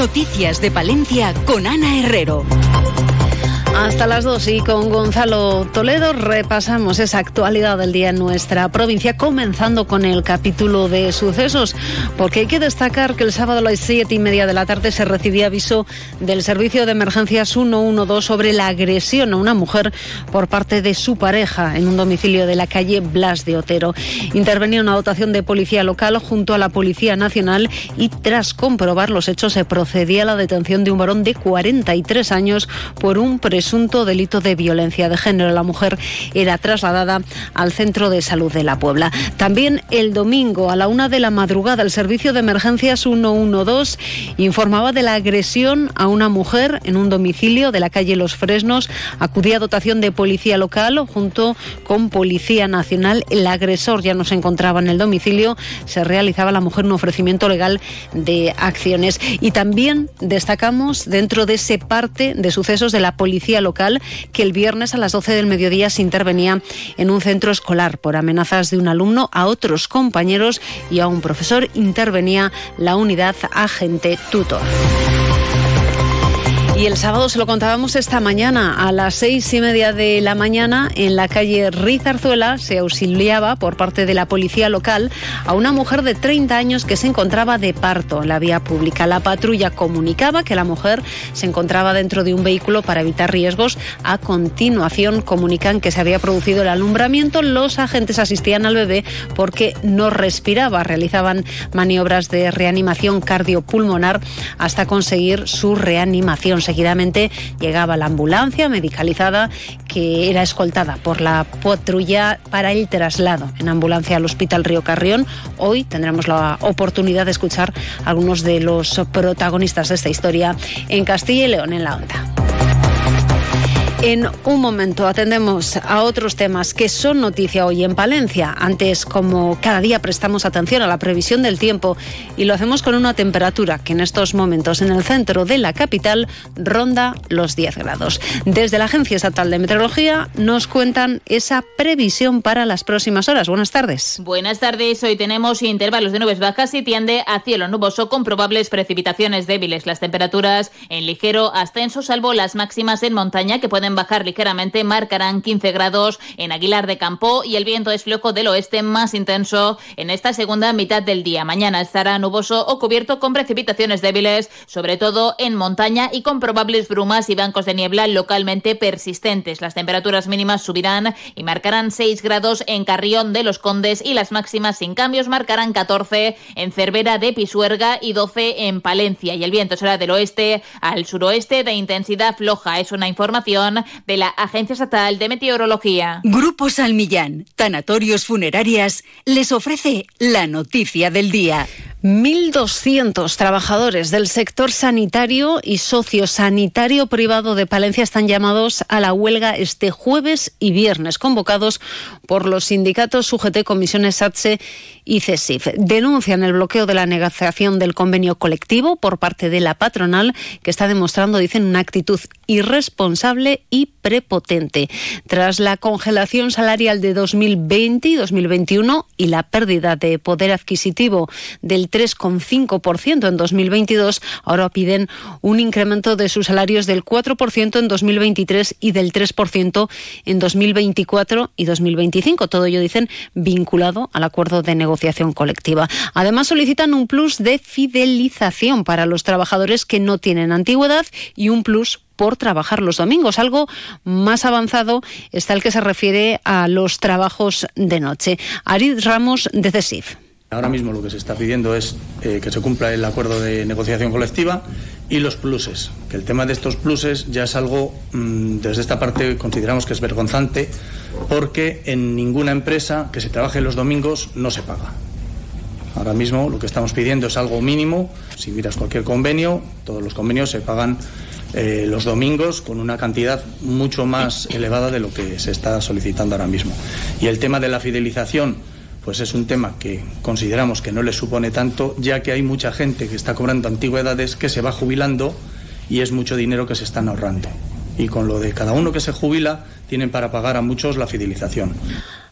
Noticias de Palencia con Ana Herrero. Hasta las dos y con Gonzalo Toledo repasamos esa actualidad del día en nuestra provincia, comenzando con el capítulo de sucesos, porque hay que destacar que el sábado a las siete y media de la tarde se recibía aviso del Servicio de Emergencias 112 sobre la agresión a una mujer por parte de su pareja en un domicilio de la calle Blas de Otero. Intervenía una dotación de policía local junto a la Policía Nacional y tras comprobar los hechos se procedía a la detención de un varón de 43 años por un presunto delito de violencia de género. La mujer era trasladada al centro de salud de la Puebla. También el domingo a la una de la madrugada el servicio de emergencias 112 informaba de la agresión a una mujer en un domicilio de la calle Los Fresnos. Acudía dotación de policía local junto con Policía Nacional. El agresor ya no se encontraba en el domicilio. Se realizaba a la mujer un ofrecimiento legal de acciones. Y también destacamos dentro de ese parte de sucesos de la policía local que el viernes a las 12 del mediodía se intervenía en un centro escolar por amenazas de un alumno a otros compañeros y a un profesor intervenía la unidad agente tutor. Y el sábado se lo contábamos esta mañana, a las seis y media de la mañana, en la calle Rizarzuela, se auxiliaba por parte de la policía local a una mujer de 30 años que se encontraba de parto en la vía pública. La patrulla comunicaba que la mujer se encontraba dentro de un vehículo para evitar riesgos. A continuación comunican que se había producido el alumbramiento. Los agentes asistían al bebé porque no respiraba. Realizaban maniobras de reanimación cardiopulmonar hasta conseguir su reanimación Seguidamente llegaba la ambulancia medicalizada que era escoltada por la patrulla para el traslado en ambulancia al Hospital Río Carrión. Hoy tendremos la oportunidad de escuchar algunos de los protagonistas de esta historia en Castilla y León en la onda. En un momento atendemos a otros temas que son noticia hoy en Palencia. Antes, como cada día prestamos atención a la previsión del tiempo y lo hacemos con una temperatura que en estos momentos en el centro de la capital ronda los 10 grados. Desde la Agencia Estatal de Meteorología nos cuentan esa previsión para las próximas horas. Buenas tardes. Buenas tardes. Hoy tenemos intervalos de nubes bajas y tiende a cielo nuboso con probables precipitaciones débiles. Las temperaturas en ligero ascenso, salvo las máximas en montaña que pueden bajar ligeramente, marcarán 15 grados en Aguilar de Campo y el viento es flojo del oeste más intenso en esta segunda mitad del día. Mañana estará nuboso o cubierto con precipitaciones débiles, sobre todo en montaña y con probables brumas y bancos de niebla localmente persistentes. Las temperaturas mínimas subirán y marcarán 6 grados en Carrión de los Condes y las máximas sin cambios marcarán 14 en Cervera de Pisuerga y 12 en Palencia. Y el viento será del oeste al suroeste de intensidad floja. Es una información de la Agencia Estatal de Meteorología. Grupo Salmillán, Tanatorios Funerarias, les ofrece la noticia del día. 1.200 trabajadores del sector sanitario y sociosanitario privado de Palencia están llamados a la huelga este jueves y viernes, convocados por los sindicatos UGT, Comisiones SATSE y CESIF. Denuncian el bloqueo de la negociación del convenio colectivo por parte de la patronal, que está demostrando, dicen, una actitud irresponsable y prepotente. Tras la congelación salarial de 2020 y 2021 y la pérdida de poder adquisitivo del 3,5% en 2022, ahora piden un incremento de sus salarios del 4% en 2023 y del 3% en 2024 y 2025. Todo ello, dicen, vinculado al acuerdo de negociación colectiva. Además, solicitan un plus de fidelización para los trabajadores que no tienen antigüedad y un plus por trabajar los domingos. Algo más avanzado está el que se refiere a los trabajos de noche. Arid Ramos, de CESIF. Ahora mismo lo que se está pidiendo es eh, que se cumpla el acuerdo de negociación colectiva y los pluses. Que el tema de estos pluses ya es algo, mm, desde esta parte consideramos que es vergonzante, porque en ninguna empresa que se trabaje los domingos no se paga. Ahora mismo lo que estamos pidiendo es algo mínimo. Si miras cualquier convenio, todos los convenios se pagan eh, los domingos con una cantidad mucho más elevada de lo que se está solicitando ahora mismo. Y el tema de la fidelización pues es un tema que consideramos que no le supone tanto, ya que hay mucha gente que está cobrando antigüedades que se va jubilando y es mucho dinero que se están ahorrando. Y con lo de cada uno que se jubila, tienen para pagar a muchos la fidelización.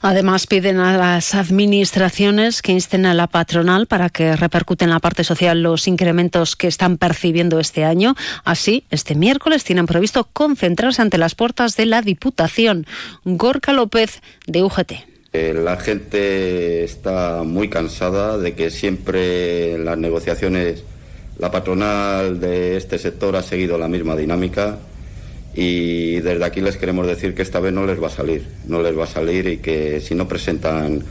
Además, piden a las administraciones que insten a la patronal para que repercuten en la parte social los incrementos que están percibiendo este año. Así, este miércoles tienen previsto concentrarse ante las puertas de la Diputación. Gorka López, de UGT. Eh, la gente está muy cansada de que siempre en las negociaciones la patronal de este sector ha seguido la misma dinámica y desde aquí les queremos decir que esta vez no les va a salir, no les va a salir y que si no presentan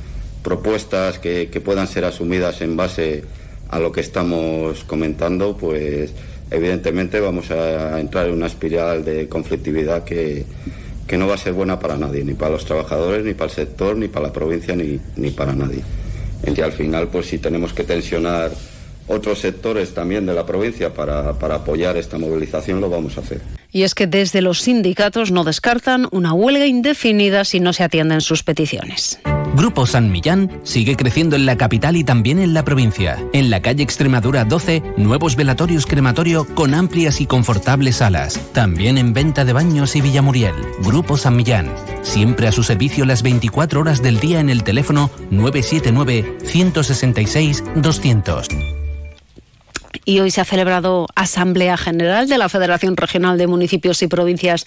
propuestas que, puedan ser asumidas en base a lo que estamos comentando, pues evidentemente vamos a entrar en una espiral de conflictividad que, que no va a ser buena para nadie, ni para los trabajadores, ni para el sector, ni para la provincia, ni, ni para nadie. Y al final, pues si tenemos que tensionar otros sectores también de la provincia para, para apoyar esta movilización, lo vamos a hacer. Y es que desde los sindicatos no descartan una huelga indefinida si no se atienden sus peticiones. Grupo San Millán sigue creciendo en la capital y también en la provincia. En la calle Extremadura 12, nuevos velatorios crematorio con amplias y confortables salas. También en venta de baños y Villamuriel. Grupo San Millán. Siempre a su servicio las 24 horas del día en el teléfono 979 166 200 y hoy se ha celebrado Asamblea General de la Federación Regional de Municipios y Provincias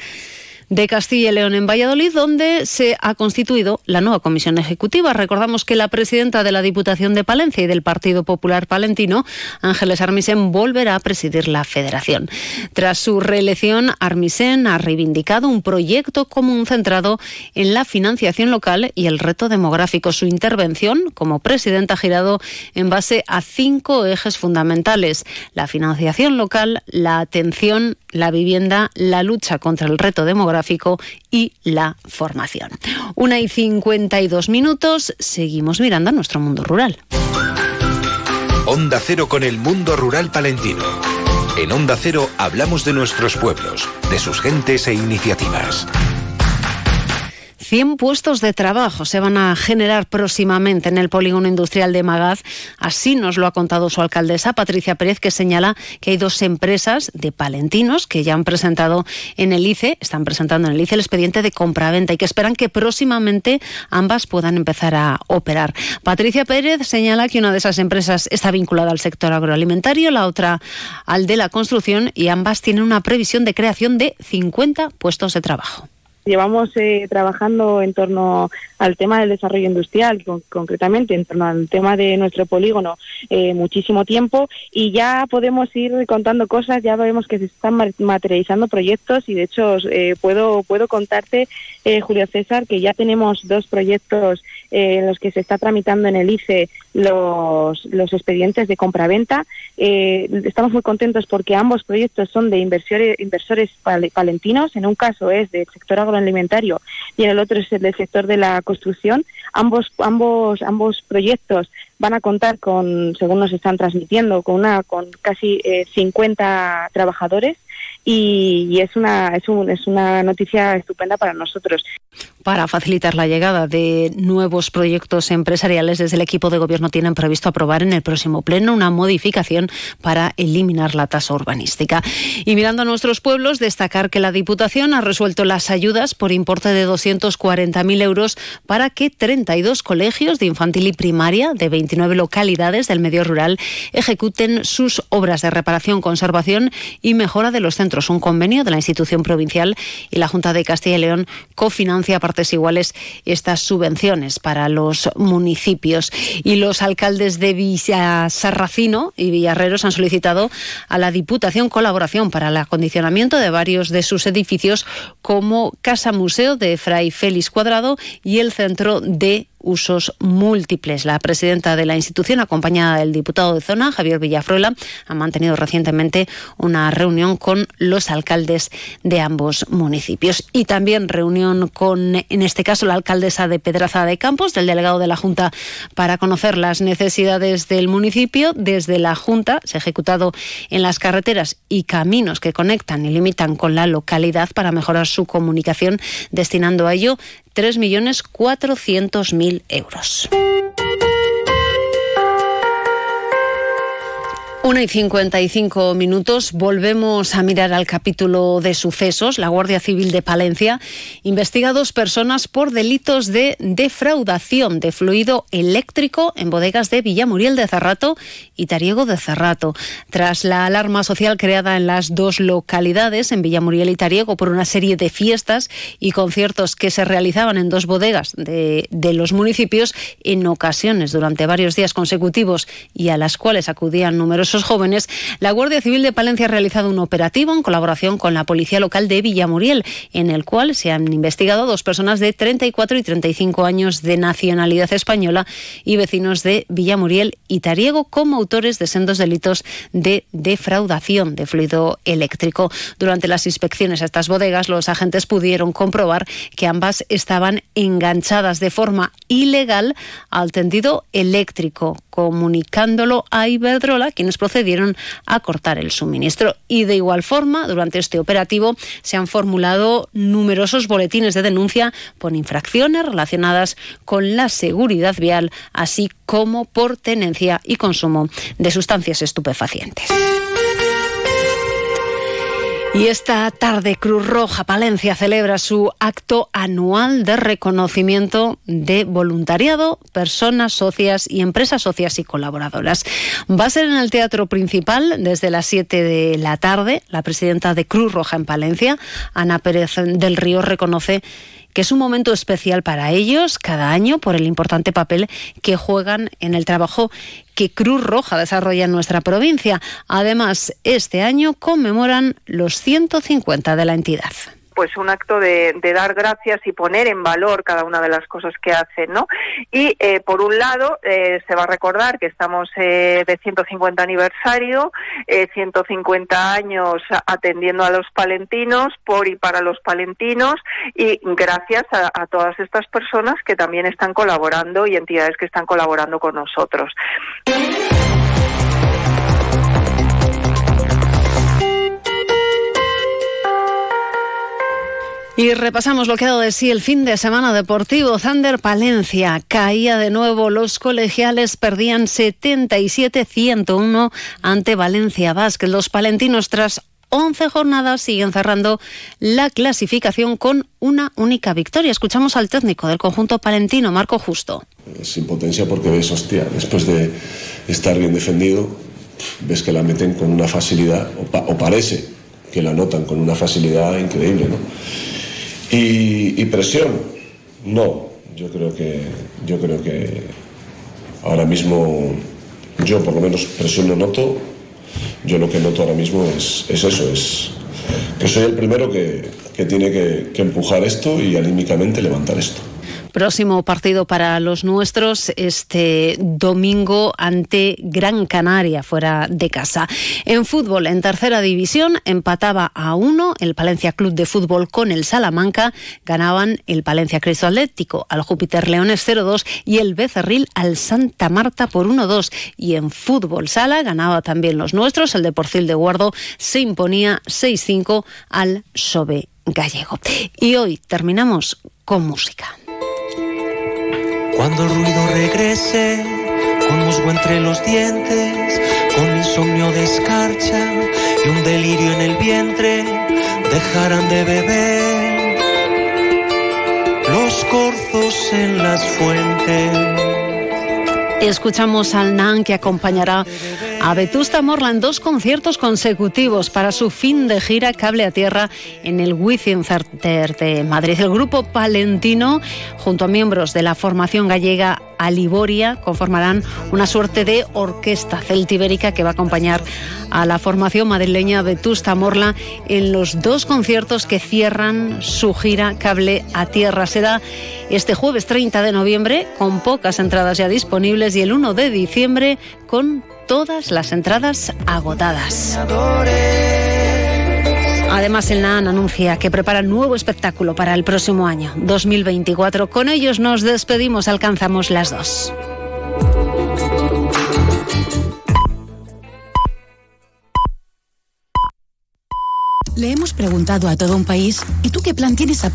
de Castilla y León en Valladolid, donde se ha constituido la nueva comisión ejecutiva. Recordamos que la presidenta de la Diputación de Palencia y del Partido Popular Palentino, Ángeles Armisen, volverá a presidir la federación. Tras su reelección, Armisen ha reivindicado un proyecto común centrado en la financiación local y el reto demográfico. Su intervención como presidenta ha girado en base a cinco ejes fundamentales. La financiación local, la atención, la vivienda, la lucha contra el reto demográfico y la formación. Una y 52 minutos, seguimos mirando a nuestro mundo rural. Onda Cero con el mundo rural palentino. En Onda Cero hablamos de nuestros pueblos, de sus gentes e iniciativas. 100 puestos de trabajo se van a generar próximamente en el polígono industrial de Magaz. Así nos lo ha contado su alcaldesa, Patricia Pérez, que señala que hay dos empresas de palentinos que ya han presentado en el ICE, están presentando en el ICE el expediente de compraventa y que esperan que próximamente ambas puedan empezar a operar. Patricia Pérez señala que una de esas empresas está vinculada al sector agroalimentario, la otra al de la construcción y ambas tienen una previsión de creación de 50 puestos de trabajo. Llevamos eh, trabajando en torno al tema del desarrollo industrial, concretamente en torno al tema de nuestro polígono, eh, muchísimo tiempo y ya podemos ir contando cosas, ya vemos que se están materializando proyectos y de hecho eh, puedo, puedo contarte, Julio César, que ya tenemos dos proyectos en los que se está tramitando en el ICE los, los expedientes de compraventa. estamos muy contentos porque ambos proyectos son de inversores, inversores palentinos, en un caso es del sector agroalimentario y en el otro es el del sector de la construcción. Ambos, ambos, ambos proyectos van a contar con, según nos están transmitiendo, con una, con casi 50 eh, trabajadores y, es una, es, es una noticia estupenda para nosotros para facilitar la llegada de nuevos proyectos empresariales, desde el equipo de gobierno tienen previsto aprobar en el próximo pleno una modificación para eliminar la tasa urbanística. Y mirando a nuestros pueblos, destacar que la Diputación ha resuelto las ayudas por importe de 240.000 euros para que 32 colegios de infantil y primaria de 29 localidades del medio rural ejecuten sus obras de reparación, conservación y mejora de los centros. Un convenio de la institución provincial y la Junta de Castilla y León cofinancia partes iguales estas subvenciones para los municipios. Y los alcaldes de Villa Sarracino y Villarreros han solicitado a la Diputación colaboración para el acondicionamiento de varios de sus edificios como Casa Museo de Fray Félix Cuadrado y el Centro de usos múltiples. La presidenta de la institución, acompañada del diputado de zona, Javier Villafruela, ha mantenido recientemente una reunión con los alcaldes de ambos municipios. Y también reunión con, en este caso, la alcaldesa de Pedraza de Campos, del delegado de la Junta, para conocer las necesidades del municipio. Desde la Junta se ha ejecutado en las carreteras y caminos que conectan y limitan con la localidad para mejorar su comunicación, destinando a ello 3.400.000 euros. Una y 55 minutos. Volvemos a mirar al capítulo de sucesos. La Guardia Civil de Palencia investiga dos personas por delitos de defraudación de fluido eléctrico en bodegas de Villamuriel de Cerrato y Tariego de Cerrato. Tras la alarma social creada en las dos localidades, en Villamuriel y Tariego, por una serie de fiestas y conciertos que se realizaban en dos bodegas de, de los municipios, en ocasiones durante varios días consecutivos y a las cuales acudían numerosos esos jóvenes, la Guardia Civil de Palencia ha realizado un operativo en colaboración con la Policía Local de Villamuriel, en el cual se han investigado dos personas de 34 y 35 años de nacionalidad española y vecinos de Villamuriel y Tariego como autores de sendos delitos de defraudación de fluido eléctrico. Durante las inspecciones a estas bodegas, los agentes pudieron comprobar que ambas estaban enganchadas de forma ilegal al tendido eléctrico, comunicándolo a Iberdrola, quienes procedieron a cortar el suministro. Y de igual forma, durante este operativo se han formulado numerosos boletines de denuncia por infracciones relacionadas con la seguridad vial, así como por tenencia y consumo de sustancias estupefacientes. Y esta tarde Cruz Roja Palencia celebra su acto anual de reconocimiento de voluntariado, personas socias y empresas socias y colaboradoras. Va a ser en el Teatro Principal desde las 7 de la tarde. La presidenta de Cruz Roja en Palencia, Ana Pérez del Río, reconoce que es un momento especial para ellos cada año por el importante papel que juegan en el trabajo que Cruz Roja desarrolla en nuestra provincia. Además, este año conmemoran los 150 de la entidad pues un acto de, dar gracias y poner en valor cada una de las cosas que hacen, ¿no? Y eh, por un lado eh, se va a recordar que estamos eh, de 150 aniversario, 150 años atendiendo a los palentinos, por y para los palentinos, y gracias a, a todas estas personas que también están colaborando y entidades que están colaborando con nosotros. Y repasamos lo que ha dado de sí el fin de semana deportivo. Thunder Palencia caía de nuevo. Los colegiales perdían 77-101 ante Valencia Basket. Los palentinos tras 11 jornadas siguen cerrando la clasificación con una única victoria. Escuchamos al técnico del conjunto palentino, Marco Justo. Es impotencia porque ves, hostia, después de estar bien defendido, ves que la meten con una facilidad, o, o parece que la notan con una facilidad increíble, ¿no? Y, presión, no. Yo creo que yo creo que ahora mismo yo por lo menos presión no noto. Yo lo que noto ahora mismo es, eso, es que soy el primero que, tiene que, que empujar esto y anímicamente levantar esto. Próximo partido para los nuestros este domingo ante Gran Canaria fuera de casa. En fútbol, en tercera división, empataba a uno el Palencia Club de Fútbol con el Salamanca. Ganaban el Palencia Cristo Atlético al Júpiter Leones 0-2 y el Becerril al Santa Marta por 1-2. Y en fútbol sala ganaba también los nuestros. El Deporcil de Guardo se imponía 6-5 al Sobe Gallego. Y hoy terminamos con música. Cuando el ruido regrese, con musgo entre los dientes, con insomnio de escarcha y un delirio en el vientre, dejarán de beber los corzos en las fuentes. Escuchamos al NAN que acompañará a Vetusta Morla en dos conciertos consecutivos para su fin de gira Cable a Tierra en el Within Center de Madrid. El grupo palentino, junto a miembros de la formación gallega Aliboria, conformarán una suerte de orquesta celtibérica que va a acompañar a la formación madrileña Vetusta Morla en los dos conciertos que cierran su gira Cable a Tierra. Será este jueves 30 de noviembre con pocas entradas ya disponibles y el 1 de diciembre con todas las entradas agotadas. Además, el NAN anuncia que prepara nuevo espectáculo para el próximo año, 2024. Con ellos nos despedimos, alcanzamos las dos. Le hemos preguntado a todo un país, ¿y tú qué plan tienes a